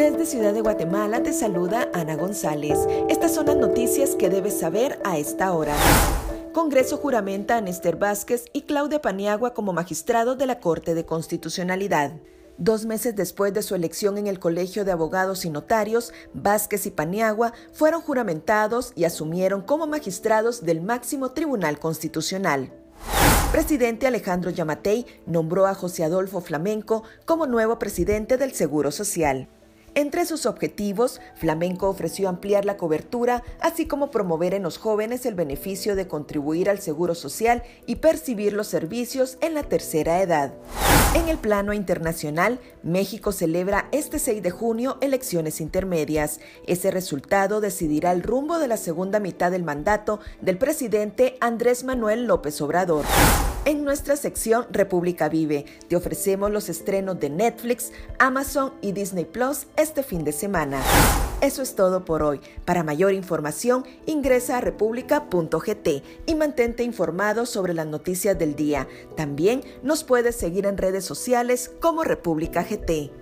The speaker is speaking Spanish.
Desde Ciudad de Guatemala te saluda Ana González. Estas son las noticias que debes saber a esta hora. Congreso juramenta a Néstor Vázquez y Claudia Paniagua como magistrados de la Corte de Constitucionalidad. Dos meses después de su elección en el Colegio de Abogados y Notarios, Vázquez y Paniagua fueron juramentados y asumieron como magistrados del máximo Tribunal Constitucional. Presidente Alejandro Yamatei nombró a José Adolfo Flamenco como nuevo presidente del Seguro Social. Entre sus objetivos, Flamenco ofreció ampliar la cobertura, así como promover en los jóvenes el beneficio de contribuir al seguro social y percibir los servicios en la tercera edad. En el plano internacional, México celebra este 6 de junio elecciones intermedias. Ese resultado decidirá el rumbo de la segunda mitad del mandato del presidente Andrés Manuel López Obrador. En nuestra sección República Vive te ofrecemos los estrenos de Netflix, Amazon y Disney Plus este fin de semana. Eso es todo por hoy. Para mayor información, ingresa a república.gt y mantente informado sobre las noticias del día. También nos puedes seguir en redes sociales como República GT.